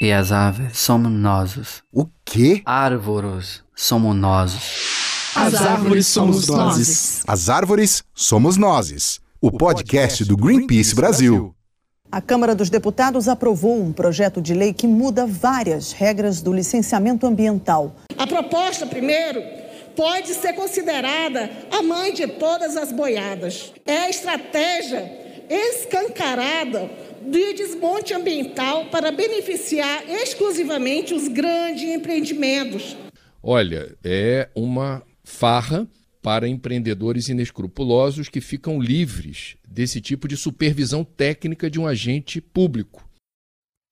E as árvores somos nós. O quê? Árvores somos nós. As árvores somos nós. As árvores somos nós. O podcast do Greenpeace Brasil. A Câmara dos Deputados aprovou um projeto de lei que muda várias regras do licenciamento ambiental. A proposta, primeiro, pode ser considerada a mãe de todas as boiadas. É a estratégia escancarada de desmonte ambiental para beneficiar exclusivamente os grandes empreendimentos. Olha, é uma farra para empreendedores inescrupulosos que ficam livres desse tipo de supervisão técnica de um agente público.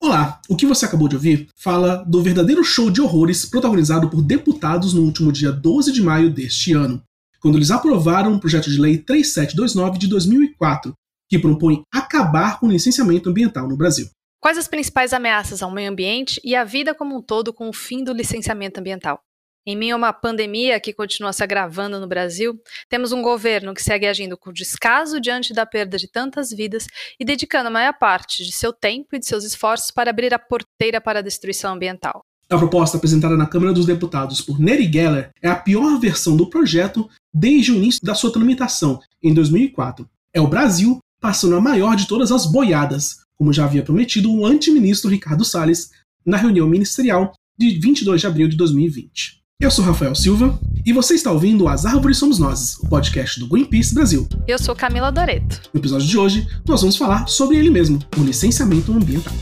Olá, o que você acabou de ouvir fala do verdadeiro show de horrores protagonizado por deputados no último dia 12 de maio deste ano, quando eles aprovaram o projeto de lei 3729 de 2004, que propõe acabar com o licenciamento ambiental no Brasil. Quais as principais ameaças ao meio ambiente e à vida como um todo com o fim do licenciamento ambiental? Em meio a uma pandemia que continua se agravando no Brasil, temos um governo que segue agindo com descaso diante da perda de tantas vidas e dedicando a maior parte de seu tempo e de seus esforços para abrir a porteira para a destruição ambiental. A proposta apresentada na Câmara dos Deputados por Neri Geller é a pior versão do projeto desde o início da sua tramitação, em 2004. É o Brasil passando a maior de todas as boiadas, como já havia prometido o antiministro Ricardo Salles na reunião ministerial de 22 de abril de 2020. Eu sou Rafael Silva e você está ouvindo As Árvores Somos Nós, o podcast do Greenpeace Brasil. Eu sou Camila Doreto. No episódio de hoje, nós vamos falar sobre ele mesmo, o licenciamento ambiental.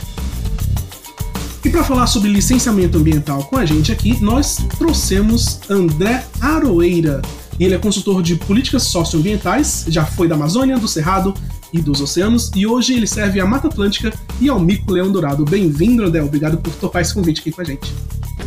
E para falar sobre licenciamento ambiental com a gente aqui, nós trouxemos André Aroeira. Ele é consultor de políticas socioambientais, já foi da Amazônia, do Cerrado e dos oceanos, e hoje ele serve à Mata Atlântica e ao Mico Leão Dourado. Bem-vindo, André. Obrigado por topar esse convite aqui com a gente.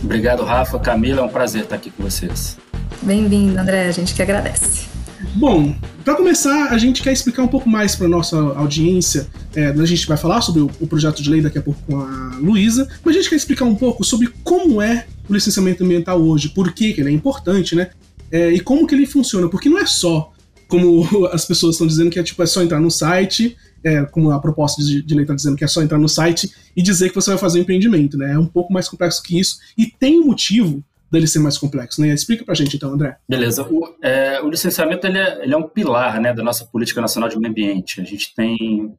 Obrigado, Rafa. Camila, é um prazer estar aqui com vocês. Bem-vindo, André. A gente que agradece. Bom, para começar, a gente quer explicar um pouco mais para nossa audiência. É, a gente vai falar sobre o, o, projeto de lei daqui a pouco com a Luísa, mas a gente quer explicar um pouco sobre como é o licenciamento ambiental hoje, por que, que ele é importante, né? É, e como que ele funciona, porque não é só como as pessoas estão dizendo que é tipo é só entrar no site, é, como a proposta de, de lei está dizendo que é só entrar no site e dizer que você vai fazer um empreendimento, né? É um pouco mais complexo que isso e tem um motivo dele ser mais complexo, né? Explica pra gente então, André. Beleza. O, é, o licenciamento ele é, ele é, um pilar, né, da nossa política nacional de meio ambiente. A gente tem um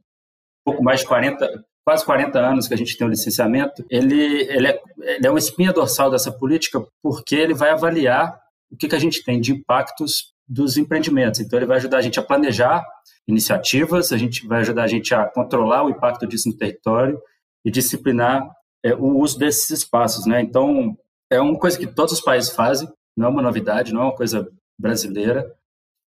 pouco mais de 40, quase 40 anos que a gente tem o licenciamento. Ele, ele, é, ele é uma espinha dorsal dessa política porque ele vai avaliar o que, que a gente tem de impactos dos empreendimentos. Então, ele vai ajudar a gente a planejar iniciativas, a gente vai ajudar a gente a controlar o impacto disso no território e disciplinar é, o uso desses espaços. Né? Então, é uma coisa que todos os países fazem, não é uma novidade, não é uma coisa brasileira.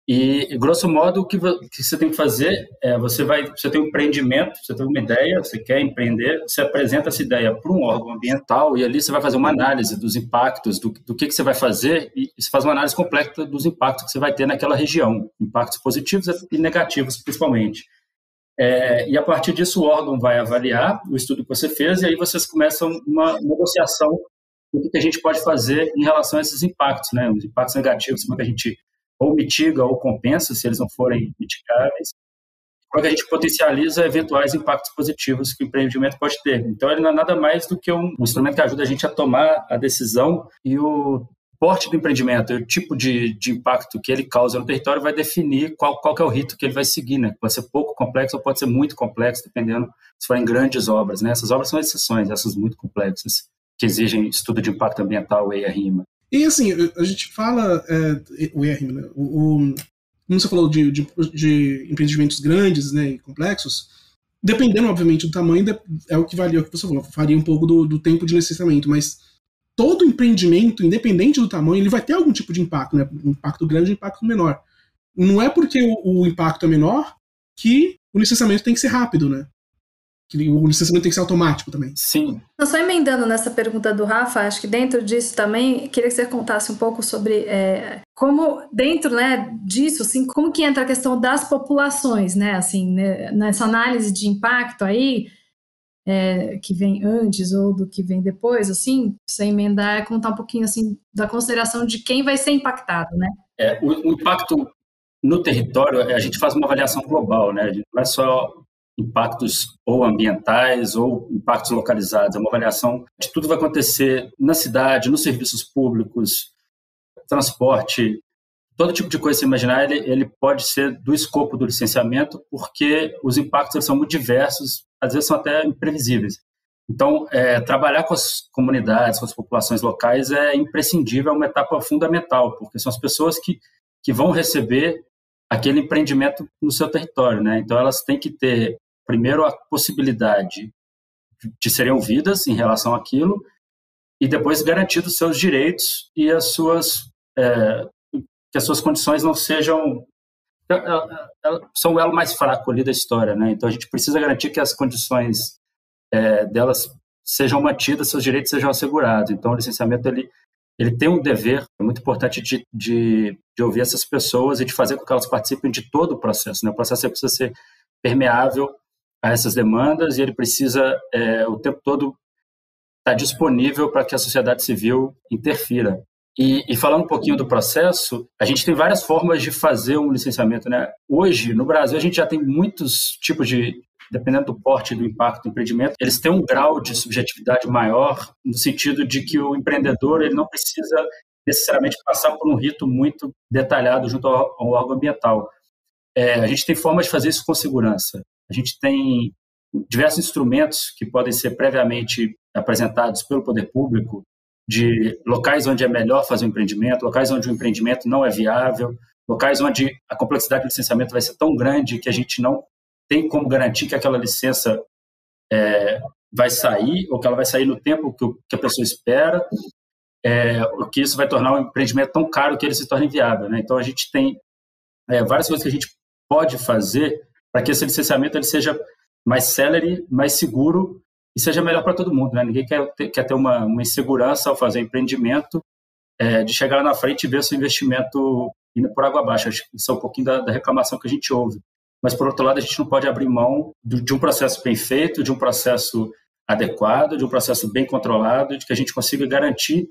E, grosso modo, o que, você tem que fazer é você vai, você tem um empreendimento, você tem uma ideia, você quer empreender, você apresenta essa ideia para um órgão ambiental e ali você vai fazer uma análise dos impactos, do, do que, que você vai fazer e você faz uma análise completa dos impactos que você vai ter naquela região, impactos positivos e negativos, principalmente. É, e a partir disso o órgão vai avaliar o estudo que você fez e aí vocês começam uma negociação do que a gente pode fazer em relação a esses impactos, né? Os impactos negativos, como é que a gente ou mitiga ou compensa, se eles não forem mitigáveis, é que a gente potencializa eventuais impactos positivos que o empreendimento pode ter. Então, ele não é nada mais do que um instrumento que ajuda a gente a tomar a decisão e o porte do empreendimento, o tipo de, de impacto que ele causa no território vai definir qual, qual é o rito que ele vai seguir, né? Pode ser pouco complexo ou pode ser muito complexo, dependendo se forem grandes obras, né? Essas obras são exceções, essas muito complexas, que exigem estudo de impacto ambiental e a rima. E assim, a gente fala é, o ERM, né? O, o, como você falou de, de, de, empreendimentos grandes né, e complexos, dependendo, obviamente, do tamanho, é o que varia, é o que você falou, varia um pouco do, do tempo de licenciamento, mas todo empreendimento, independente do tamanho, ele vai ter algum tipo de impacto, né? Um impacto grande um impacto menor. Não é porque o, o impacto é menor que o licenciamento tem que ser rápido, né? Que o licenciamento tem que ser automático também. Sim. Só emendando nessa pergunta do Rafa, acho que dentro disso também, queria que você contasse um pouco sobre é, como, dentro né, disso, assim, como que entra a questão das populações, né, assim, né, nessa análise de impacto aí, é, que vem antes ou do que vem depois, assim, você emendar, é contar um pouquinho, assim, da consideração de quem vai ser impactado, né? É, o, o impacto no território, a gente faz uma avaliação global, né, não é só impactos ou ambientais ou impactos localizados, é uma avaliação de tudo que vai acontecer na cidade, nos serviços públicos, transporte, todo tipo de coisa que você imaginar, ele, ele pode ser do escopo do licenciamento, porque os impactos são muito diversos, às vezes são até imprevisíveis. Então, é, trabalhar com as comunidades, com as populações locais é imprescindível, é uma etapa fundamental, porque são as pessoas que, que vão receber aquele empreendimento no seu território. Né? Então, elas têm que ter, primeiro, a possibilidade de serem ouvidas em relação àquilo, e depois garantir os seus direitos e as suas é, que as suas condições não sejam são o elo mais fraco ali da história, né? Então a gente precisa garantir que as condições é, delas sejam mantidas, seus direitos sejam assegurados. Então o licenciamento ele ele tem um dever muito importante de, de, de ouvir essas pessoas e de fazer com que elas participem de todo o processo. Né? O processo precisa ser permeável a essas demandas e ele precisa é, o tempo todo estar disponível para que a sociedade civil interfira. E, e, falando um pouquinho do processo, a gente tem várias formas de fazer um licenciamento. Né? Hoje, no Brasil, a gente já tem muitos tipos de, dependendo do porte do impacto do empreendimento, eles têm um grau de subjetividade maior, no sentido de que o empreendedor ele não precisa necessariamente passar por um rito muito detalhado junto ao, ao órgão ambiental. É, a gente tem formas de fazer isso com segurança. A gente tem diversos instrumentos que podem ser previamente apresentados pelo poder público de locais onde é melhor fazer um empreendimento, locais onde o empreendimento não é viável, locais onde a complexidade do licenciamento vai ser tão grande que a gente não tem como garantir que aquela licença é, vai sair ou que ela vai sair no tempo que, que a pessoa espera, é, o que isso vai tornar o empreendimento tão caro que ele se torne inviável. Né? Então a gente tem é, várias coisas que a gente pode fazer para que esse licenciamento ele seja mais célere, mais seguro e seja melhor para todo mundo. Né? Ninguém quer ter, quer ter uma, uma insegurança ao fazer empreendimento, é, de chegar na frente e ver seu investimento indo por água abaixo. Isso é um pouquinho da, da, reclamação que a gente ouve. Mas, por outro lado, a gente não pode abrir mão de, de um processo bem feito, de um processo adequado, de um processo bem controlado, de que a gente consiga garantir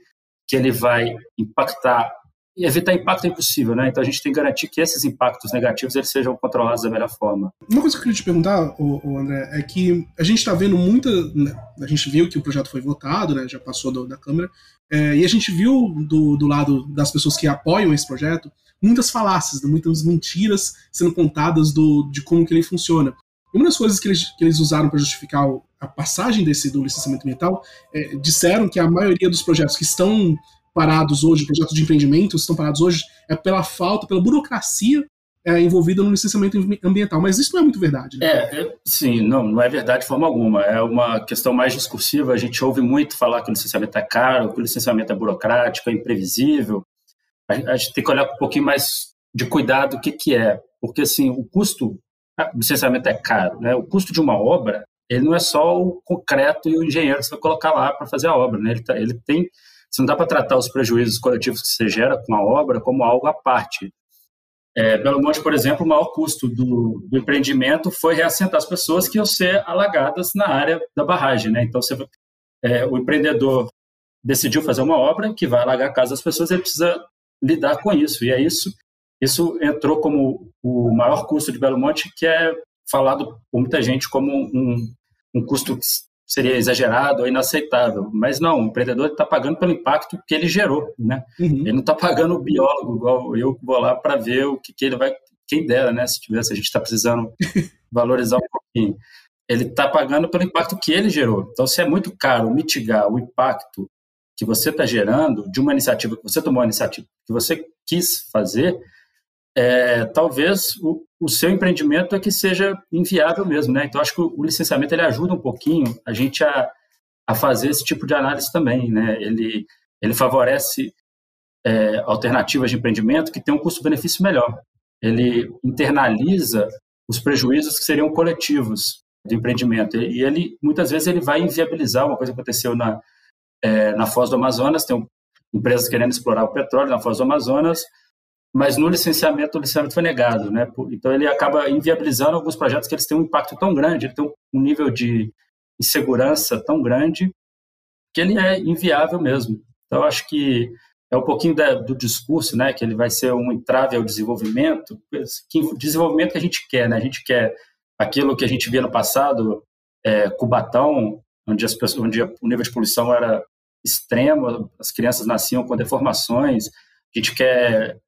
que ele vai impactar e evitar impacto é impossível, né? Então a gente tem que garantir que esses impactos negativos eles sejam controlados da melhor forma. Uma coisa que eu queria te perguntar, o, André, é que a gente está vendo muita, né? a gente viu que o projeto foi votado, né? Já passou do, da Câmara, é, e a gente viu do, do lado das pessoas que apoiam esse projeto muitas falácias, né? muitas mentiras sendo contadas do, de como que ele funciona. Uma das coisas que eles, que eles usaram para justificar a passagem desse do licenciamento ambiental é, disseram que a maioria dos projetos que estão parados hoje, projetos de empreendimento estão parados hoje, é pela falta, pela burocracia é, envolvida no licenciamento ambiental. Mas isso não é muito verdade. Né? É, é, sim, não, não é verdade de forma alguma. É uma questão mais discursiva. A gente ouve muito falar que o licenciamento é caro, que o licenciamento é burocrático, é imprevisível. A, a gente tem que olhar com um pouquinho mais de cuidado o que, que é. Porque, assim, o custo o licenciamento é caro. Né? O custo de uma obra, ele não é só o concreto e o engenheiro que você vai colocar lá para fazer a obra. Né? Ele, tá, ele tem você não dá para tratar os prejuízos coletivos que você gera com a obra como algo à parte. É, Belo Monte, por exemplo, o maior custo do, do, empreendimento foi reassentar as pessoas que iam ser alagadas na área da barragem. Né? Então, você, é, o empreendedor decidiu fazer uma obra que vai alagar a casa das pessoas, ele precisa lidar com isso. E é isso, isso entrou como o maior custo de Belo Monte, que é falado por muita gente como um, um custo seria exagerado ou inaceitável. Mas não, o empreendedor está pagando pelo impacto que ele gerou. Né? Uhum. Ele não está pagando o biólogo, igual eu vou lá para ver o que, que ele vai. Quem dera, né? Se tivesse, a gente está precisando valorizar um pouquinho. Ele está pagando pelo impacto que ele gerou. Então, se é muito caro mitigar o impacto que você está gerando de uma iniciativa que você tomou a iniciativa que você quis fazer, é, talvez o, o, seu empreendimento é que seja inviável mesmo, né? Então acho que o, o licenciamento ele ajuda um pouquinho a gente a, a fazer esse tipo de análise também, né? Ele ele favorece é, alternativas de empreendimento que têm um custo-benefício melhor. Ele internaliza os prejuízos que seriam coletivos do empreendimento e ele muitas vezes ele vai inviabilizar uma coisa que aconteceu na é, na Foz do Amazonas tem um, empresas querendo explorar o petróleo na Foz do Amazonas mas no licenciamento, o licenciamento foi negado, né? Então ele acaba inviabilizando alguns projetos que eles têm um impacto tão grande, ele tem um nível de insegurança tão grande que ele é inviável mesmo. Então acho que é um pouquinho da, do discurso, né? Que ele vai ser um entrave ao desenvolvimento, que desenvolvimento que a gente quer, né? A gente quer aquilo que a gente via no passado, é, Cubatão, onde, as pessoas, onde o nível de poluição era extremo, as crianças nasciam com deformações. A gente quer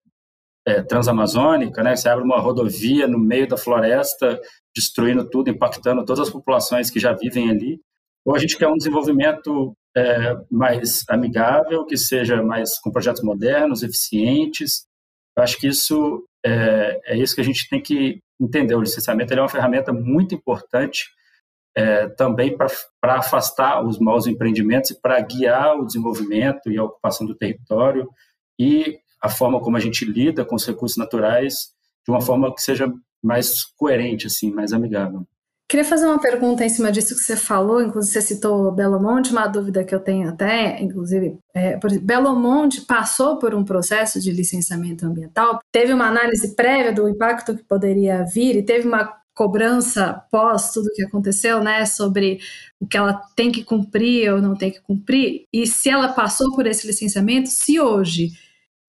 é, transamazônica, né? Você abre uma rodovia no meio da floresta, destruindo tudo, impactando todas as populações que já vivem ali. Ou a gente quer um desenvolvimento é, mais amigável, que seja mais com projetos modernos, eficientes. Eu acho que isso é, é isso que a gente tem que entender. O licenciamento é uma ferramenta muito importante é, também para afastar os maus empreendimentos e para guiar o desenvolvimento e a ocupação do território e a forma como a gente lida com os recursos naturais de uma forma que seja mais coerente, assim, mais amigável. Queria fazer uma pergunta em cima disso que você falou, inclusive você citou Belo Monte, uma dúvida que eu tenho até, inclusive, é, por Belo Monte passou por um processo de licenciamento ambiental, teve uma análise prévia do impacto que poderia vir e teve uma cobrança pós tudo que aconteceu, né, sobre o que ela tem que cumprir ou não tem que cumprir, e se ela passou por esse licenciamento, se hoje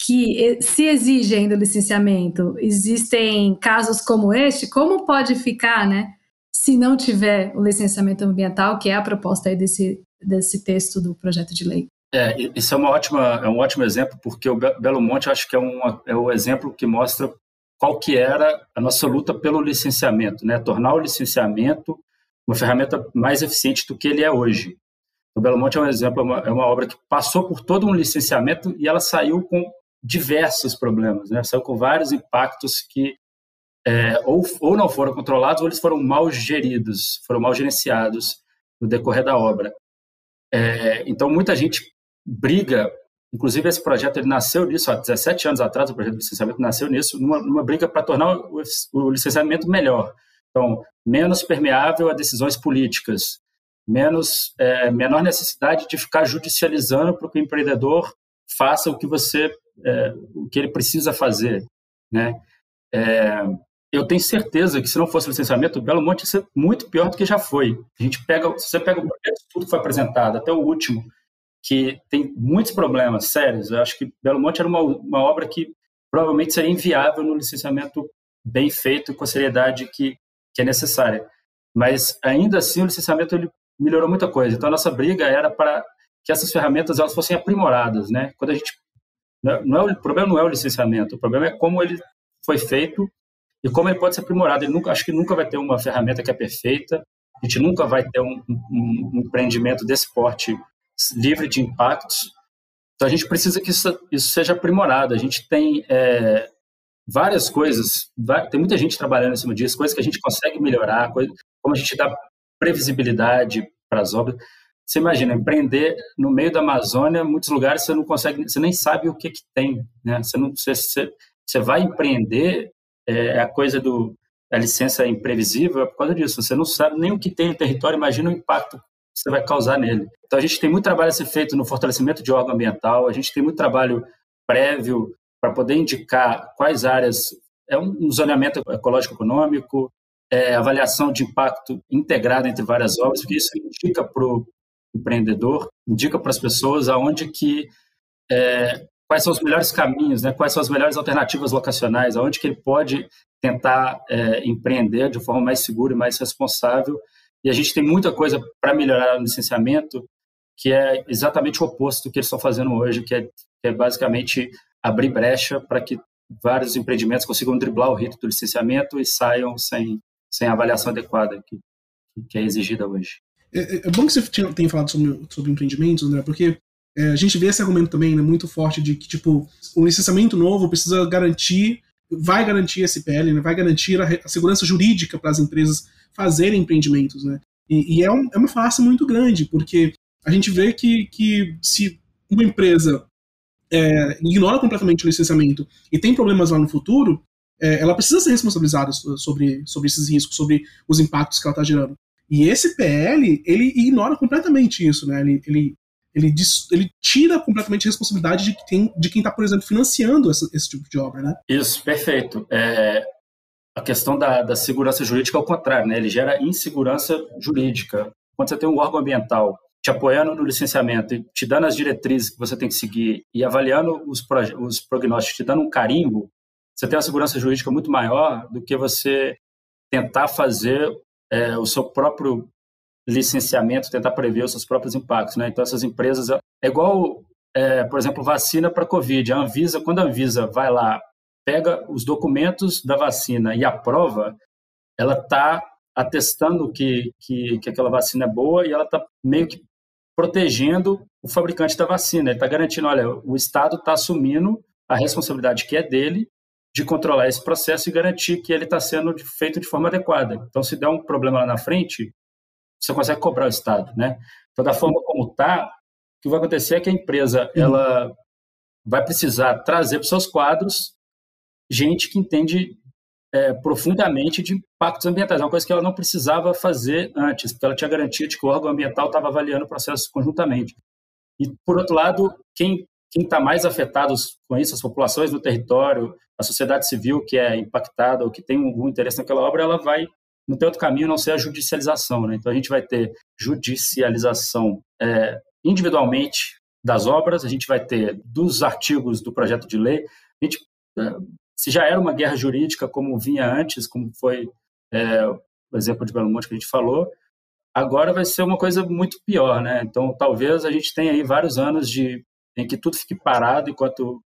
que se exige ainda o licenciamento, existem casos como este, como pode ficar, né, se não tiver o licenciamento ambiental, que é a proposta aí desse, desse texto do projeto de lei? É, isso é, uma ótima, é um ótimo exemplo, porque o Belo Monte acho que é, um, é o exemplo que mostra qual que era a nossa luta pelo licenciamento, né? tornar o licenciamento uma ferramenta mais eficiente do que ele é hoje. O Belo Monte é um exemplo, é uma, é uma obra que passou por todo um licenciamento e ela saiu com diversos problemas, né? Saiu com vários impactos que é, ou, ou não foram controlados ou eles foram mal geridos, foram mal gerenciados no decorrer da obra. É, então, muita gente briga, inclusive esse projeto ele nasceu nisso, há 17 anos atrás, o projeto de licenciamento nasceu nisso, numa, numa briga para tornar o, o licenciamento melhor. Então, menos permeável a decisões políticas, menos é, menor necessidade de ficar judicializando para que o empreendedor faça o que você é, o que ele precisa fazer, né? É, eu tenho certeza que se não fosse licenciamento, o Belo Monte ia ser muito pior do que já foi. A gente pega, se você pega o projeto, tudo que foi apresentado, até o último, que tem muitos problemas sérios. Eu acho que Belo Monte era uma, uma obra que provavelmente seria inviável no licenciamento bem feito, com a seriedade que, que é necessária. Mas ainda assim, o licenciamento ele melhorou muita coisa. Então, a nossa briga era para que essas ferramentas elas fossem aprimoradas, né? Quando a gente não é, o problema não é o licenciamento, o problema é como ele foi feito e como ele pode ser aprimorado. Ele nunca, acho que nunca vai ter uma ferramenta que é perfeita, a gente nunca vai ter um, um, um empreendimento desse porte livre de impactos. Então a gente precisa que isso, isso seja aprimorado. A gente tem é, várias coisas, tem muita gente trabalhando em cima disso, coisas que a gente consegue melhorar, coisa, como a gente dá previsibilidade para as obras. Você imagina, empreender no meio da Amazônia, muitos lugares você não consegue, você nem sabe o que, que tem. Né? Você, não, você, você, você vai empreender, é, é a coisa do a licença é imprevisível é por causa disso. Você não sabe nem o que tem no território, imagina o impacto que você vai causar nele. Então a gente tem muito trabalho a ser feito no fortalecimento de órgão ambiental, a gente tem muito trabalho prévio para poder indicar quais áreas é um zoneamento ecológico econômico, é, avaliação de impacto integrada entre várias obras, porque isso indica para o empreendedor, indica para as pessoas aonde que é, quais são os melhores caminhos, né? quais são as melhores alternativas locacionais, aonde que ele pode tentar é, empreender de forma mais segura e mais responsável. E a gente tem muita coisa para melhorar no licenciamento, que é exatamente o oposto do que eles estão fazendo hoje, que é, que é basicamente abrir brecha para que vários empreendimentos consigam driblar o rito do licenciamento e saiam sem, sem avaliação adequada que, que é exigida hoje. É, é, é bom que você tenha falado sobre, sobre empreendimentos, André, porque é, a gente vê esse argumento também né, muito forte de que, tipo, o licenciamento novo precisa garantir, vai garantir esse PL, né, vai garantir a, a segurança jurídica para as empresas fazerem empreendimentos, né? E, e é, um, é, uma falácia muito grande, porque a gente vê que, que se uma empresa é, ignora completamente o licenciamento e tem problemas lá no futuro, é, ela precisa ser responsabilizada sobre, sobre esses riscos, sobre os impactos que ela está gerando. E esse PL, ele ignora completamente isso, né? Ele, ele, ele, ele tira completamente a responsabilidade de quem de está, por exemplo, financiando essa, esse tipo de obra, né? Isso, perfeito. É, a questão da, da segurança jurídica é o contrário, né? Ele gera insegurança jurídica. Quando você tem um órgão ambiental te apoiando no licenciamento te dando as diretrizes que você tem que seguir e avaliando os, os prognósticos, te dando um carimbo, você tem uma segurança jurídica muito maior do que você tentar fazer é, o seu próprio licenciamento, tentar prever os seus próprios impactos. Né? Então, essas empresas. É igual, é, por exemplo, vacina para Covid. A Anvisa, quando a Anvisa vai lá, pega os documentos da vacina e aprova, ela está atestando que, que, que aquela vacina é boa e ela está meio que protegendo o fabricante da vacina. Ele está garantindo, olha, o Estado está assumindo a responsabilidade que é dele de controlar esse processo e garantir que ele está sendo feito de forma adequada. Então, se der um problema lá na frente, você consegue cobrar o Estado, né? Então, da forma como está, o que vai acontecer é que a empresa ela vai precisar trazer para os seus quadros gente que entende é, profundamente de impactos ambientais, é uma coisa que ela não precisava fazer antes, porque ela tinha garantia de que o órgão ambiental estava avaliando o processo conjuntamente. E, por outro lado, quem quem está mais afetado com isso, as populações do território, a sociedade civil que é impactada ou que tem algum interesse naquela obra, ela vai não tem outro caminho não ser a judicialização. Né? Então a gente vai ter judicialização é, individualmente das obras, a gente vai ter dos artigos do projeto de lei. A gente, é, se já era uma guerra jurídica como vinha antes, como foi é, o exemplo de Belo Monte que a gente falou, agora vai ser uma coisa muito pior, né? Então talvez a gente tenha aí vários anos de em que tudo fique parado enquanto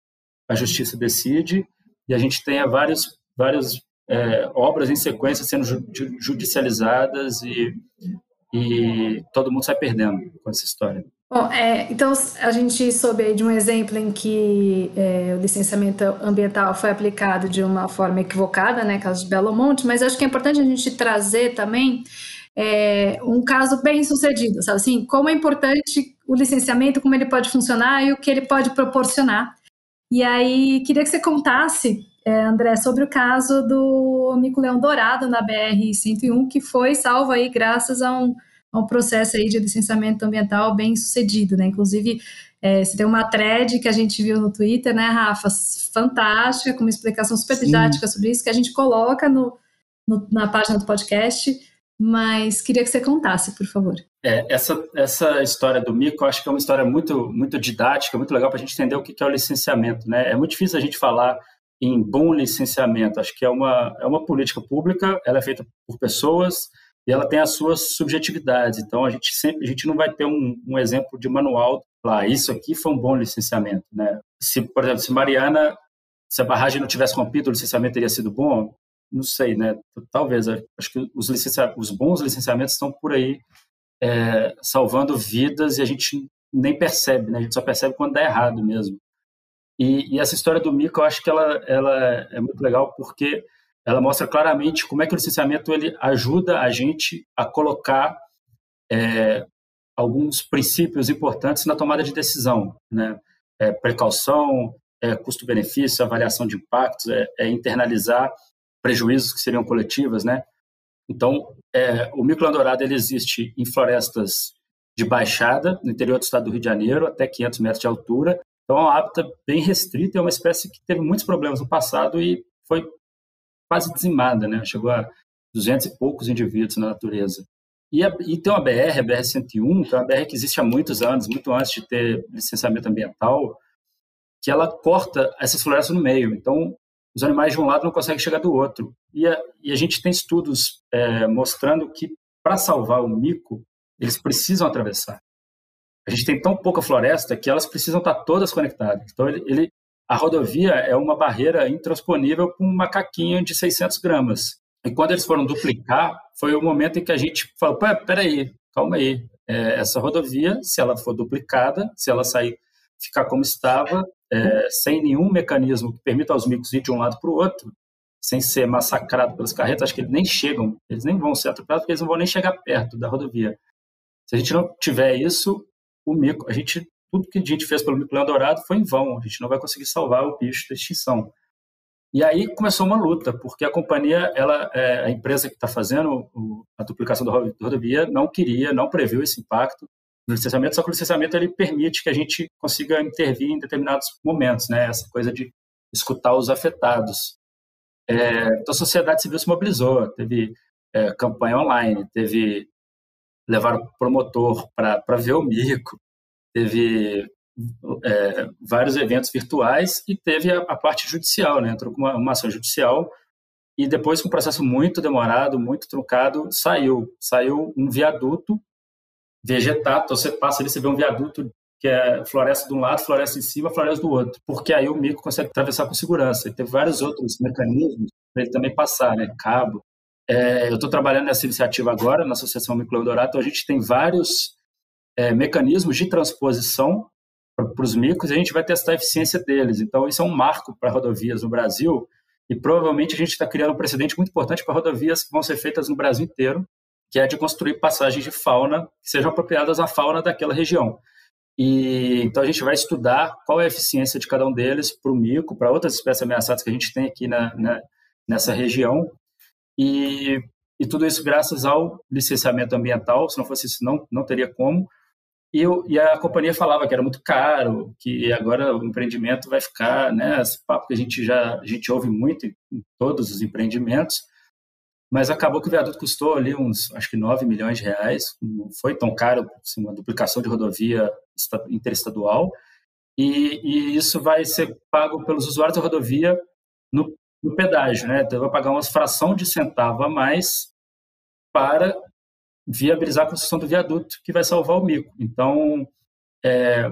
a justiça decide e a gente tenha vários várias é, obras em sequência sendo judicializadas e, e todo mundo sai perdendo com essa história. Bom, é, então a gente soube de um exemplo em que é, o licenciamento ambiental foi aplicado de uma forma equivocada, né, caso de Belo Monte, mas acho que é importante a gente trazer também é, um caso bem sucedido, sabe assim, como é importante o licenciamento, como ele pode funcionar e o que ele pode proporcionar. E aí, queria que você contasse, é, André, sobre o caso do mico-leão dourado na BR-101, que foi salvo aí graças a um é um processo aí de licenciamento ambiental bem sucedido, né? Inclusive, é, você tem uma thread que a gente viu no Twitter, né, Rafa? Fantástica, com uma explicação super didática Sim. sobre isso, que a gente coloca no, no, na página do podcast, mas queria que você contasse, por favor. É, essa, essa história do mico, acho que é uma história muito, muito didática, muito legal para a gente entender o que é o licenciamento, né? É muito difícil a gente falar em bom licenciamento, acho que é uma, é uma política pública, ela é feita por pessoas, e ela tem as suas subjetividades. Então a gente sempre a gente não vai ter um, um exemplo de manual lá. Isso aqui foi um bom licenciamento, né? Se por exemplo se Mariana se a barragem não tivesse rompido, o licenciamento teria sido bom? Não sei, né? Talvez. Acho que os, licencia... os bons licenciamentos estão por aí é, salvando vidas e a gente nem percebe, né? A gente só percebe quando dá errado mesmo. E, e essa história do Mico, eu acho que ela, ela é muito legal porque ela mostra claramente como é que o licenciamento ele ajuda a gente a colocar é, alguns princípios importantes na tomada de decisão, né? É, precaução, é, custo-benefício, avaliação de impactos, é, é, internalizar prejuízos que seriam coletivas, né? Então, é, o mico dourado ele existe em florestas de baixada, no interior do estado do Rio de Janeiro, até 500 metros de altura. Então, é uma hábitat bem restrita, é uma espécie que teve muitos problemas no passado e foi quase dizimada, né? Chegou a 200 e poucos indivíduos na natureza. E, a, e tem uma BR, a BR-101, que é uma BR que existe há muitos anos, muito antes de ter licenciamento ambiental, que ela corta essas florestas no meio. Então, os animais de um lado não conseguem chegar do outro. E a, e a gente tem estudos é, mostrando que, para salvar o mico, eles precisam atravessar. A gente tem tão pouca floresta que elas precisam estar todas conectadas. Então, ele, ele a rodovia é uma barreira intransponível para um macaquinho de 600 gramas. E quando eles foram duplicar, foi o momento em que a gente falou: peraí, calma aí. É, essa rodovia, se ela for duplicada, se ela sair, ficar como estava, é, sem nenhum mecanismo que permita aos micos ir de um lado para o outro, sem ser massacrado pelas carretas, acho que eles nem chegam, eles nem vão ser atropelados, porque eles não vão nem chegar perto da rodovia. Se a gente não tiver isso, o mico, a gente tudo que a gente fez pelo mico-leão dourado foi em vão, a gente não vai conseguir salvar o bicho da extinção. E aí começou uma luta, porque a companhia, ela, é, a empresa que está fazendo a duplicação da rodovia, não queria, não previu esse impacto licenciamento, só que o licenciamento ele permite que a gente consiga intervir em determinados momentos, né? essa coisa de escutar os afetados. É, então a sociedade civil se mobilizou, teve é, campanha online, teve levar o promotor para ver o mico, teve é, vários eventos virtuais e teve a, a, parte judicial, né? Entrou com uma, uma ação judicial e depois, com um processo muito demorado, muito truncado, saiu. Saiu um viaduto vegetado. Então, você passa ali, você vê um viaduto que é floresta de um lado, floresta em cima, floresta do outro, porque aí o mico consegue atravessar com segurança. E teve vários outros mecanismos para ele também passar, né? Cabo. É, eu estou trabalhando nessa iniciativa agora, na Associação Mico Eldorado, então a gente tem vários é, mecanismos de transposição para os micos e a gente vai testar a eficiência deles. Então, isso é um marco para rodovias no Brasil e provavelmente a gente está criando um precedente muito importante para rodovias que vão ser feitas no Brasil inteiro, que é de construir passagens de fauna que sejam apropriadas à fauna daquela região. E então a gente vai estudar qual é a eficiência de cada um deles para o mico, para outras espécies ameaçadas que a gente tem aqui na, na, nessa região. E, e tudo isso graças ao licenciamento ambiental. Se não fosse isso, não, não teria como. E, eu, e, a companhia falava que era muito caro, que agora o empreendimento vai ficar, né, esse papo que a gente já a gente ouve muito em todos os empreendimentos, mas acabou que o viaduto custou ali uns, acho que 9 milhões de reais, não foi tão caro, assim, uma duplicação de rodovia interestadual, e, e, isso vai ser pago pelos usuários da rodovia no, no pedágio, né, então vai pagar uma fração de centavo a mais para viabilizar a construção do viaduto que vai salvar o mico. Então, é,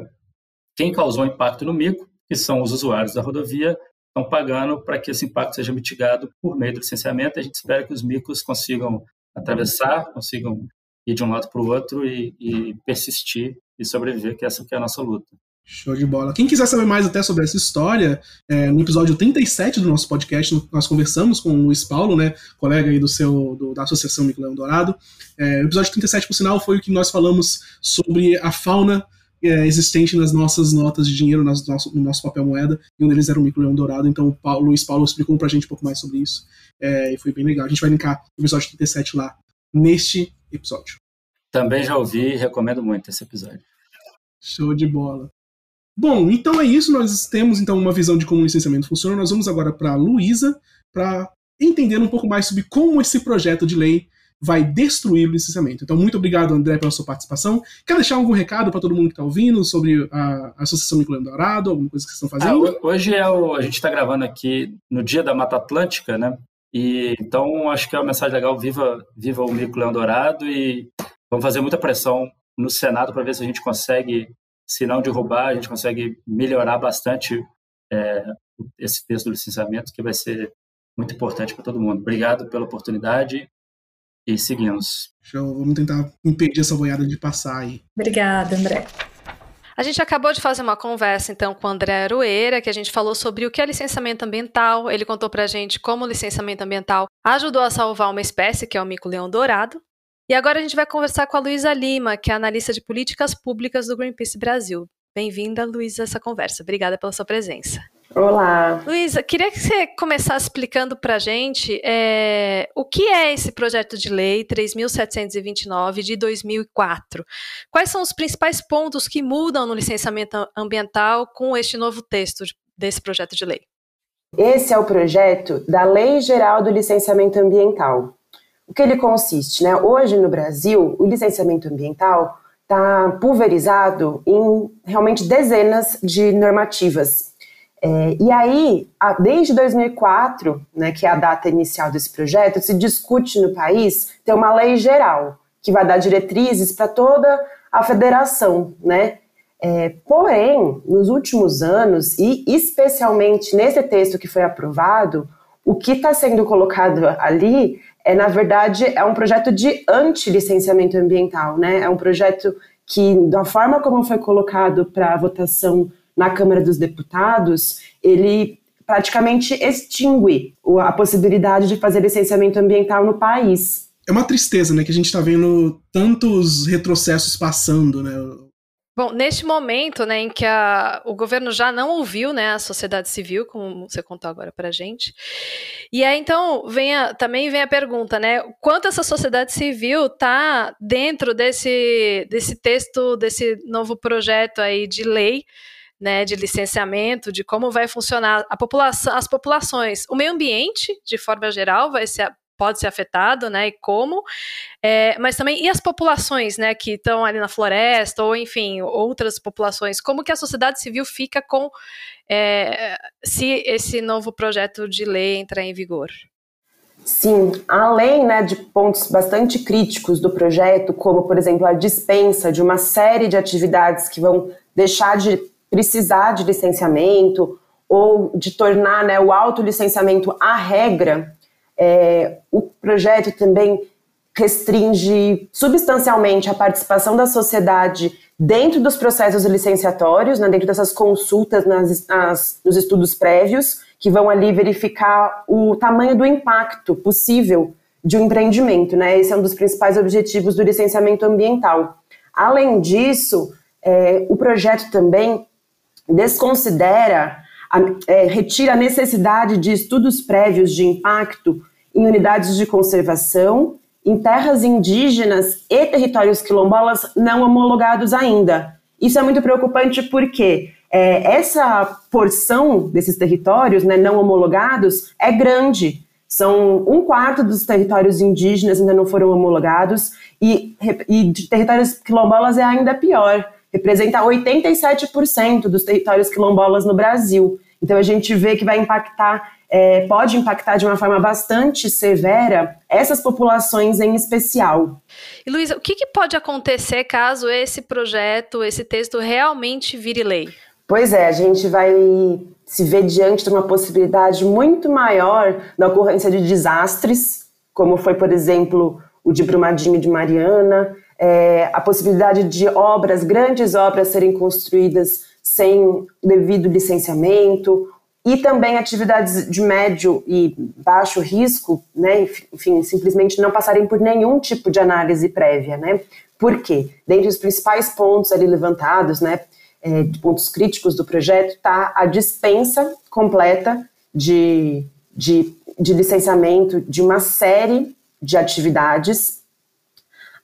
quem causou impacto no mico, que são os usuários da rodovia, estão pagando para que esse impacto seja mitigado por meio do licenciamento. A gente espera que os micos consigam atravessar, consigam ir de um lado para o outro e, e, persistir e sobreviver, que essa que é a nossa luta. Show de bola. Quem quiser saber mais até sobre essa história, é, no episódio 37 do nosso podcast, nós conversamos com o Luiz Paulo, né, colega aí do seu, do, da Associação Mico Leão Dourado. É, o episódio 37, por sinal, foi o que nós falamos sobre a fauna é, existente nas nossas notas de dinheiro, nas nosso, no nosso papel moeda, e um deles era o Mico Leão Dourado, então o Paulo, Luiz Paulo explicou pra gente um pouco mais sobre isso, é, e foi bem legal. A gente vai linkar o episódio 37 lá, neste episódio. Também já ouvi e recomendo muito esse episódio. Show de bola. Bom, então é isso. Nós temos então uma visão de como o licenciamento funciona. Nós vamos agora para a Luísa para entender um pouco mais sobre como esse projeto de lei vai destruir o licenciamento. Então, muito obrigado, André, pela sua participação. Quer deixar algum recado para todo mundo que está ouvindo sobre a Associação Nicoleno Dourado, alguma coisa que vocês estão fazendo? Ah, hoje é o, a gente está gravando aqui no dia da Mata Atlântica, né? E então acho que é uma mensagem legal. Viva, viva o Mico Leão Dourado e vamos fazer muita pressão no Senado para ver se a gente consegue se não derrubar, a gente consegue melhorar bastante é, esse texto do licenciamento, que vai ser muito importante para todo mundo. Obrigado pela oportunidade e seguimos. Show, vamos tentar impedir essa boiada de passar aí. Obrigada, André. A gente acabou de fazer uma conversa então com o André Aroeira, que a gente falou sobre o que é licenciamento ambiental. Ele contou pra gente como o licenciamento ambiental ajudou a salvar uma espécie, que é o mico-leão dourado, e agora a gente vai conversar com a Luísa Lima, que é analista de políticas públicas do Greenpeace Brasil. Bem-vinda, Luísa, a essa conversa. Obrigada pela sua presença. Olá. Luísa, queria que você começasse explicando para a gente é, o que é esse projeto de lei 3.729 de 2004. Quais são os principais pontos que mudam no licenciamento ambiental com este novo texto desse projeto de lei? Esse é o projeto da Lei Geral do Licenciamento Ambiental, o que ele consiste? Né? Hoje no Brasil, o licenciamento ambiental está pulverizado em realmente dezenas de normativas. É, e aí, desde 2004, né, que é a data inicial desse projeto, se discute no país ter uma lei geral que vai dar diretrizes para toda a federação, né? É, porém, nos últimos anos, e especialmente nesse texto que foi aprovado, o que está sendo colocado ali é, na verdade, é um projeto de anti-licenciamento ambiental, né? É um projeto que, da forma como foi colocado para votação na Câmara dos Deputados, ele praticamente extingue a possibilidade de fazer licenciamento ambiental no país. É uma tristeza, né, que a gente está vendo tantos retrocessos passando, né? Bom, neste momento, né, em que a, o governo já não ouviu, né, a sociedade civil, como você contou agora para a gente, e aí então vem a, também vem a pergunta, né, quanto essa sociedade civil está dentro desse, desse texto, desse novo projeto aí de lei, né, de licenciamento, de como vai funcionar a população, as populações, o meio ambiente, de forma geral, vai ser pode ser afetado, né, e como, é, mas também e as populações, né, que estão ali na floresta, ou enfim, outras populações, como que a sociedade civil fica com é, se esse novo projeto de lei entrar em vigor? Sim, além né, de pontos bastante críticos do projeto, como, por exemplo, a dispensa de uma série de atividades que vão deixar de precisar de licenciamento ou de tornar né, o autolicenciamento a regra, é, o projeto também restringe substancialmente a participação da sociedade dentro dos processos licenciatórios, né, dentro dessas consultas nas, nas, nos estudos prévios, que vão ali verificar o tamanho do impacto possível de um empreendimento. Né? Esse é um dos principais objetivos do licenciamento ambiental. Além disso, é, o projeto também desconsidera, é, retira a necessidade de estudos prévios de impacto em unidades de conservação, em terras indígenas e territórios quilombolas não homologados ainda. Isso é muito preocupante porque é, essa porção desses territórios né, não homologados é grande. São um quarto dos territórios indígenas ainda não foram homologados e, e de territórios quilombolas é ainda pior. Representa 87% dos territórios quilombolas no Brasil. Então a gente vê que vai impactar, é, pode impactar de uma forma bastante severa essas populações em especial. E Luísa, o que, que pode acontecer caso esse projeto, esse texto realmente vire lei? Pois é, a gente vai se ver diante de uma possibilidade muito maior da ocorrência de desastres, como foi, por exemplo, o de Brumadinho de Mariana, é, a possibilidade de obras, grandes obras, serem construídas sem devido licenciamento, e também atividades de médio e baixo risco, né, enfim, simplesmente não passarem por nenhum tipo de análise prévia, né? Por quê? Dentre os principais pontos ali levantados, né, é, pontos críticos do projeto está a dispensa completa de, de, de licenciamento de uma série de atividades.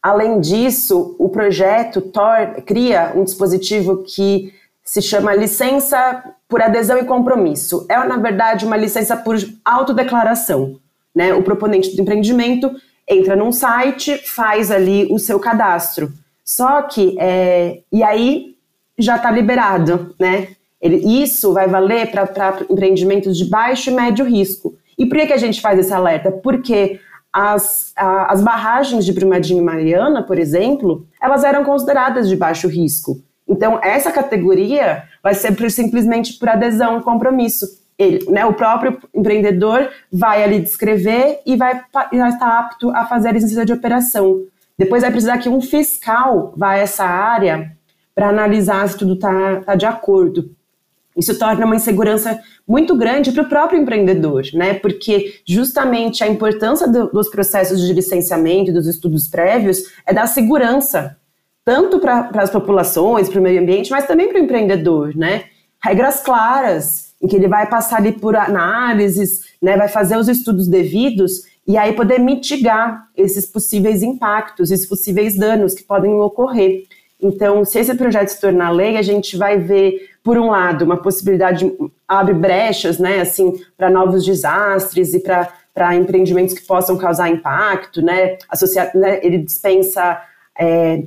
Além disso, o projeto tor cria um dispositivo que se chama licença por adesão e compromisso. É, na verdade, uma licença por autodeclaração. Né? O proponente do empreendimento entra num site, faz ali o seu cadastro. Só que, é, e aí já está liberado, né? Ele, isso vai valer para empreendimentos de baixo e médio risco. E por que, que a gente faz esse alerta? Porque as, a, as barragens de Brumadinho e Mariana, por exemplo, elas eram consideradas de baixo risco. Então, essa categoria vai ser por, simplesmente por adesão e compromisso. Ele, né, o próprio empreendedor vai ali descrever e vai, já estar apto a fazer a licença de operação. Depois vai precisar que um fiscal vá a essa área para analisar se tudo está tá de acordo. Isso torna uma insegurança muito grande para o próprio empreendedor, né? Porque justamente a importância do, dos processos de licenciamento, dos estudos prévios, é dar segurança, tanto para as populações, para o meio ambiente, mas também para o empreendedor, né? Regras claras, em que ele vai passar ali por análises, né? Vai fazer os estudos devidos e aí poder mitigar esses possíveis impactos, esses possíveis danos que podem ocorrer. Então, se esse projeto se tornar lei, a gente vai ver, por um lado, uma possibilidade, abre brechas, né, assim, para novos desastres e para empreendimentos que possam causar impacto, né, Associa né ele dispensa é,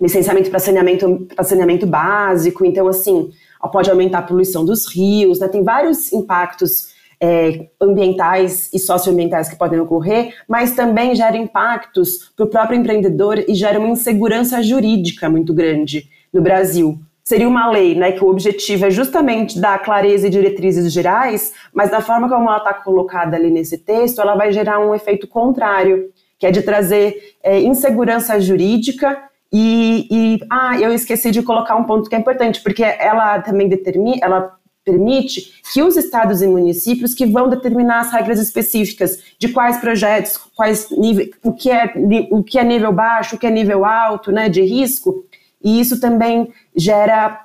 licenciamento para saneamento, saneamento básico, então, assim, pode aumentar a poluição dos rios, né, tem vários impactos é, ambientais e socioambientais que podem ocorrer, mas também gera impactos para o próprio empreendedor e gera uma insegurança jurídica muito grande no Brasil. Seria uma lei né, que o objetivo é justamente dar clareza e diretrizes gerais, mas da forma como ela está colocada ali nesse texto, ela vai gerar um efeito contrário, que é de trazer é, insegurança jurídica e, e, ah, eu esqueci de colocar um ponto que é importante, porque ela também determina, ela permite que os estados e municípios que vão determinar as regras específicas de quais projetos, quais nível, o que é o que é nível baixo, o que é nível alto, né, de risco, e isso também gera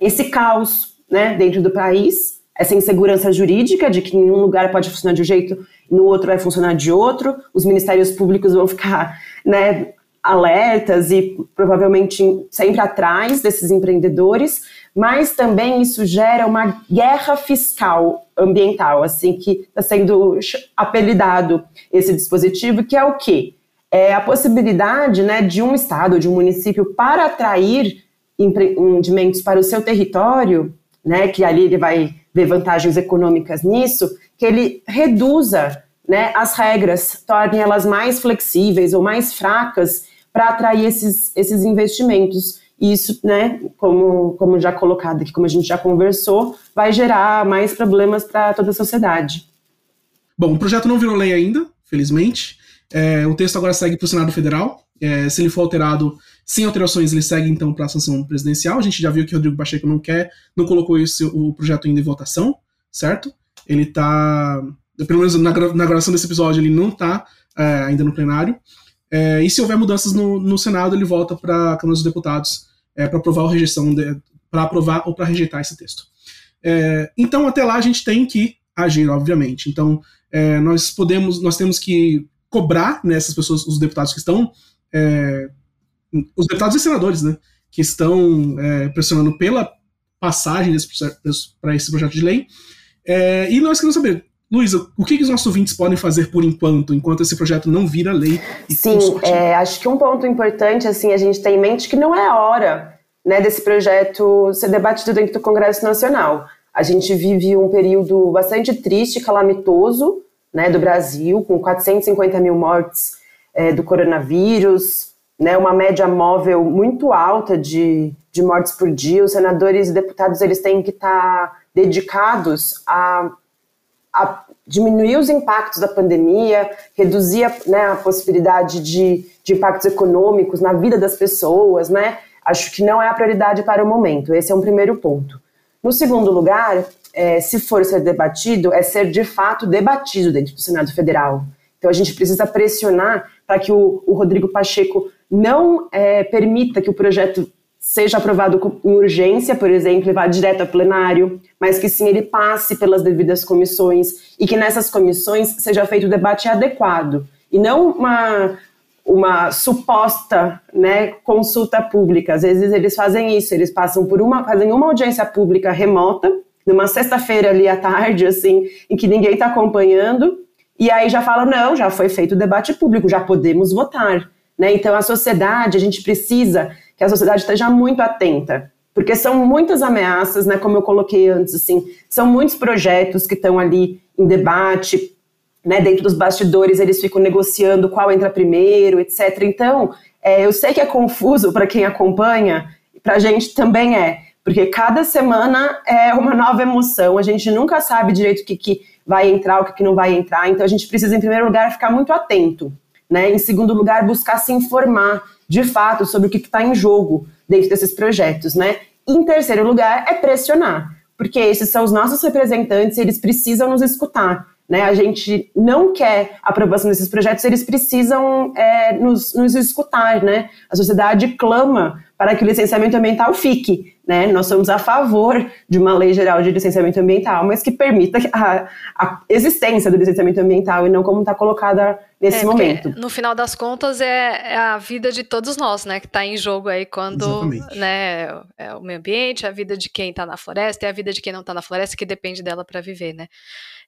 esse caos, né, dentro do país, essa insegurança jurídica de que em um lugar pode funcionar de um jeito, no outro vai funcionar de outro, os ministérios públicos vão ficar, né, alertas e provavelmente sempre atrás desses empreendedores, mas também isso gera uma guerra fiscal ambiental, assim, que está sendo apelidado esse dispositivo, que é o quê? É a possibilidade né, de um estado, de um município, para atrair empreendimentos para o seu território, né, que ali ele vai ver vantagens econômicas nisso, que ele reduza né, as regras, torne elas mais flexíveis ou mais fracas para atrair esses, esses investimentos. E isso, né, como, como já colocado aqui, como a gente já conversou, vai gerar mais problemas para toda a sociedade. Bom, o projeto não virou lei ainda, felizmente. É, o texto agora segue para o Senado Federal. É, se ele for alterado sem alterações, ele segue então para a sanção presidencial. A gente já viu que Rodrigo Pacheco não quer, não colocou esse, o projeto ainda em votação, certo? Ele está, pelo menos na, na gravação desse episódio, ele não está é, ainda no plenário. É, e se houver mudanças no, no Senado, ele volta para a Câmara dos Deputados é, para aprovar ou rejeição, para aprovar ou para rejeitar esse texto. É, então, até lá a gente tem que agir, obviamente. Então, nós podemos, nós temos que cobrar nessas né, pessoas, os deputados que estão, é, os deputados e senadores, né, que estão é, pressionando pela passagem para esse projeto de lei. É, e nós queremos saber, Luísa, o que, que, os nossos ouvintes podem fazer por enquanto, enquanto esse projeto não vira lei? Sim, é, acho que um ponto importante assim a gente tem em mente que não é hora né, desse projeto ser debatido dentro do Congresso Nacional. A gente vive um período bastante triste, calamitoso, né, do Brasil, com 450 mil mortes é, do coronavírus, né, uma média móvel muito alta de, de mortes por dia. Os senadores e deputados eles têm que estar tá dedicados a, a diminuir os impactos da pandemia, reduzir a, né, a possibilidade de, de impactos econômicos na vida das pessoas, né? Acho que não é a prioridade para o momento. Esse é um primeiro ponto. No segundo lugar, é, se for ser debatido, é ser de fato debatido dentro do Senado Federal. Então a gente precisa pressionar para que o, o, Rodrigo Pacheco não é, permita que o projeto seja aprovado em urgência, por exemplo, e vá direto ao plenário, mas que sim ele passe pelas devidas comissões e que nessas comissões seja feito o debate adequado e não uma uma suposta né, consulta pública. Às vezes eles fazem isso, eles passam por uma, fazem uma audiência pública remota, numa sexta-feira ali à tarde, assim, em que ninguém está acompanhando, e aí já falam, não, já foi feito o debate público, já podemos votar. Né? Então a sociedade, a gente precisa que a sociedade esteja muito atenta, porque são muitas ameaças, né, como eu coloquei antes, assim, são muitos projetos que estão ali em debate, né, dentro dos bastidores eles ficam negociando qual entra primeiro, etc. Então, é, eu sei que é confuso para quem acompanha, para a gente também é, porque cada semana é uma nova emoção, a gente nunca sabe direito o que, que vai entrar, o que, que não vai entrar, então a gente precisa, em primeiro lugar, ficar muito atento, né? Em segundo lugar, buscar se informar de fato sobre o que está em jogo dentro desses projetos, né? Em terceiro lugar, é pressionar, porque esses são os nossos representantes, eles precisam nos escutar. Né? A gente não quer aprovação desses projetos, eles precisam é, nos, nos escutar. Né? A sociedade clama para que o licenciamento ambiental fique. Né? Nós somos a favor de uma lei geral de licenciamento ambiental, mas que permita a, a existência do licenciamento ambiental e não como está colocada nesse é, momento. No final das contas, é, é, a vida de todos nós, né, que está em jogo aí quando, né, é o meio ambiente, a vida de quem está na floresta e a vida de quem não está na floresta, que depende dela para viver, né.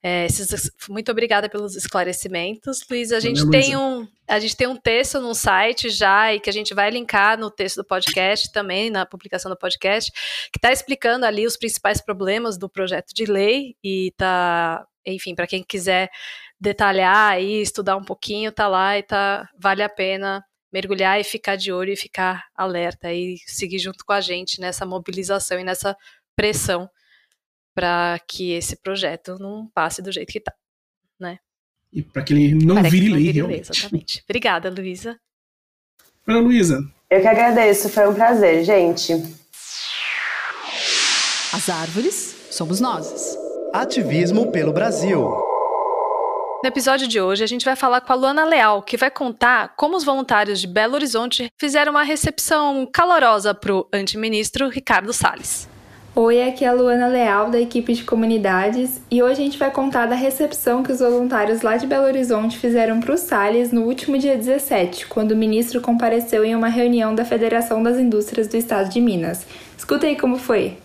É, esses, muito obrigada pelos esclarecimentos, Luiz. A gente tem um a gente tem um texto no site já e que a gente vai linkar no texto do podcast também na publicação do podcast que está explicando ali os principais problemas do projeto de lei e tá enfim para quem quiser detalhar e estudar um pouquinho tá lá e tá vale a pena mergulhar e ficar de olho e ficar alerta e seguir junto com a gente nessa mobilização e nessa pressão para que esse projeto não passe do jeito que está, né? E para que ele não para vire lei, vire realmente. Lei, exatamente. Obrigada, Luísa. Para Luísa. Eu que agradeço, foi um prazer, gente. As árvores somos nós. Ativismo pelo Brasil. No episódio de hoje, a gente vai falar com a Luana Leal, que vai contar como os voluntários de Belo Horizonte fizeram uma recepção calorosa para o antiministro Ricardo Salles. Oi, aqui é a Luana Leal, da equipe de comunidades, e hoje a gente vai contar da recepção que os voluntários lá de Belo Horizonte fizeram para o Salles no último dia 17, quando o ministro compareceu em uma reunião da Federação das Indústrias do Estado de Minas. Escuta aí como foi.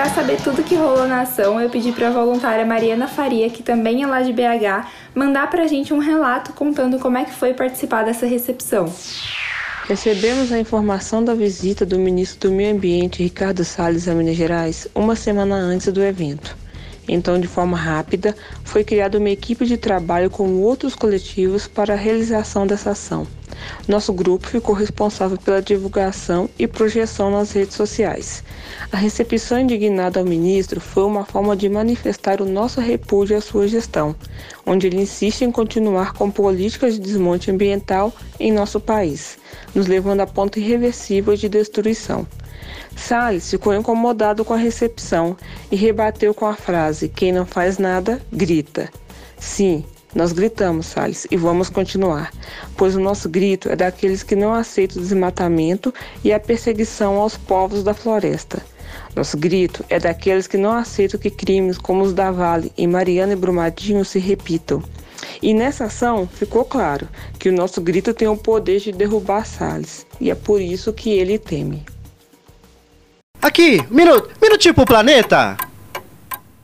Para saber tudo que rolou na ação, eu pedi para a voluntária Mariana Faria, que também é lá de BH, mandar para a gente um relato contando como é que foi participar dessa recepção. Recebemos a informação da visita do ministro do Meio Ambiente, Ricardo Salles, a Minas Gerais, uma semana antes do evento. Então, de forma rápida, foi criada uma equipe de trabalho com outros coletivos para a realização dessa ação. Nosso grupo ficou responsável pela divulgação e projeção nas redes sociais. A recepção indignada ao ministro foi uma forma de manifestar o nosso repúdio à sua gestão, onde ele insiste em continuar com políticas de desmonte ambiental em nosso país, nos levando a ponto irreversível de destruição. Salles ficou incomodado com a recepção e rebateu com a frase: Quem não faz nada, grita. Sim, nós gritamos, Salles, e vamos continuar, pois o nosso grito é daqueles que não aceitam o desmatamento e a perseguição aos povos da floresta. Nosso grito é daqueles que não aceitam que crimes como os da Vale em Mariana e Brumadinho se repitam. E nessa ação ficou claro que o nosso grito tem o poder de derrubar Salles, e é por isso que ele teme. Aqui, minuto, minutinho pro planeta.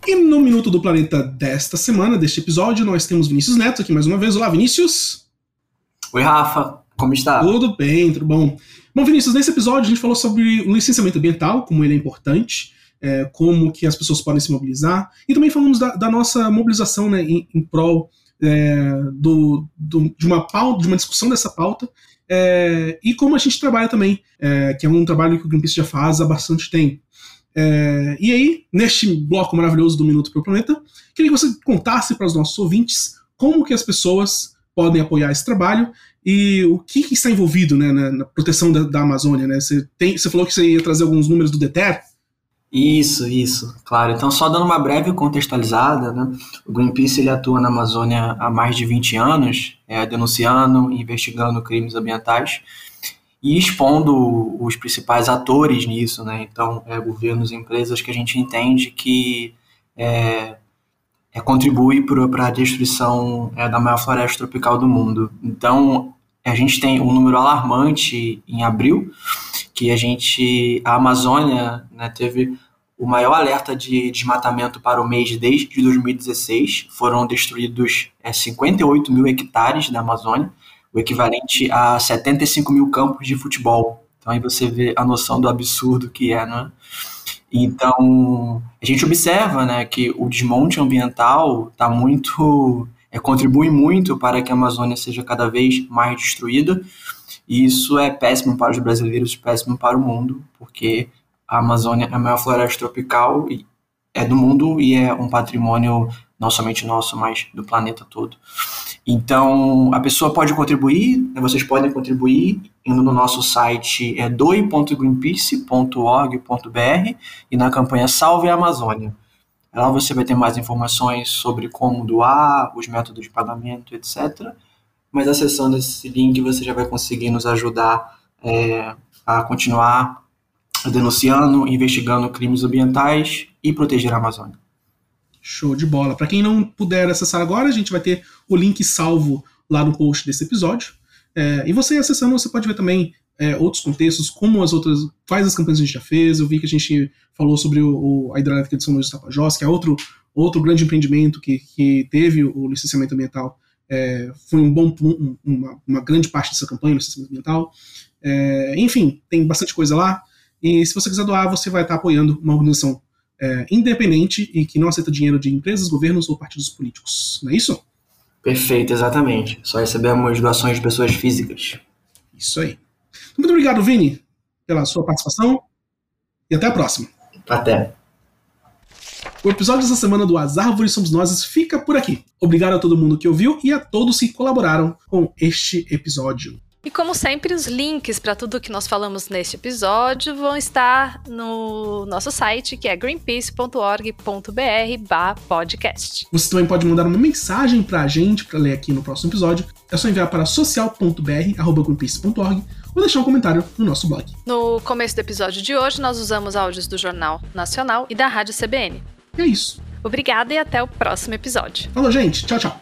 E no Minuto do Planeta desta semana, deste episódio, nós temos Vinícius Neto aqui mais uma vez. Olá, Vinícius. Oi, Rafa. Como está? Tudo bem, tudo bom. Bom, Vinícius, nesse episódio a gente falou sobre o licenciamento ambiental, como ele é importante, é, como que as pessoas podem se mobilizar, e também falamos da, da nossa mobilização né, em, em prol é, do, do, de uma pauta, de uma discussão dessa pauta, é, e como a gente trabalha também, é, que é um trabalho que o Greenpeace já faz há bastante tempo. É, e aí, neste bloco maravilhoso do Minuto para o Planeta, queria que você contasse para os nossos ouvintes como que as pessoas podem apoiar esse trabalho e o que, que está envolvido né, na, na proteção da, da, Amazônia. Né? Você, tem, você falou que você ia trazer alguns números do DETER, isso, isso, claro. Então, só dando uma breve contextualizada, né? o Greenpeace ele atua na Amazônia há mais de 20 anos, é, denunciando e investigando crimes ambientais e expondo os principais atores nisso, né? Então, é, governos empresas que a gente entende que é, é, contribui para a destruição é, da maior floresta tropical do mundo. Então, a gente tem um número alarmante em abril, que a gente, a Amazônia né, teve o maior alerta de desmatamento para o mês desde 2016. Foram destruídos é, 58 mil hectares da Amazônia, o equivalente a 75 mil campos de futebol. Então aí você vê a noção do absurdo que é, né? Então a gente observa, né, que o desmonte ambiental está muito, é, contribui muito para que a Amazônia seja cada vez mais destruída. E isso é péssimo para os brasileiros, péssimo para o mundo, porque a Amazônia é a maior floresta tropical e é do mundo e é um patrimônio não somente nosso, mas do planeta todo. Então, a pessoa pode contribuir, né, vocês podem contribuir indo no nosso site é doi.greenpeace.org.br e na campanha Salve a Amazônia. Lá você vai ter mais informações sobre como doar, os métodos de pagamento, etc mas acessando esse link você já vai conseguir nos ajudar é, a continuar denunciando, investigando crimes ambientais e proteger a Amazônia. Show de bola. Para quem não puder acessar agora, a gente vai ter o link salvo lá no post desse episódio. É, e você acessando, você pode ver também é, outros contextos, como as outras, quais as campanhas a gente já fez. Eu vi que a gente falou sobre o, o, a hidrelétrica de São Luís do Tapajós, que é outro, outro grande empreendimento que, que teve o licenciamento ambiental é, foi um bom uma, uma, grande parte dessa campanha no sistema ambiental. É, enfim, tem bastante coisa lá. E se você quiser doar, você vai estar apoiando uma organização é, independente e que não aceita dinheiro de empresas, governos ou partidos políticos. Não é isso? Perfeito, exatamente. Só recebemos doações de pessoas físicas. Isso aí. Muito obrigado, Vini, pela sua participação. E até a próxima. Até. O episódio dessa semana do As Árvores Somos Nós fica por aqui. Obrigado a todo mundo que ouviu e a todos que colaboraram com este episódio. E como sempre, os links para tudo que nós falamos neste episódio vão estar no nosso site, que é greenpeace.org.br/podcast. Você também pode mandar uma mensagem para a gente para ler aqui no próximo episódio. É só enviar para social.br@greenpeace.org ou deixar um comentário no nosso blog. No começo do episódio de hoje, nós usamos áudios do Jornal Nacional e da Rádio CBN. É isso. Obrigada e até o próximo episódio. Falou, gente. Tchau, tchau.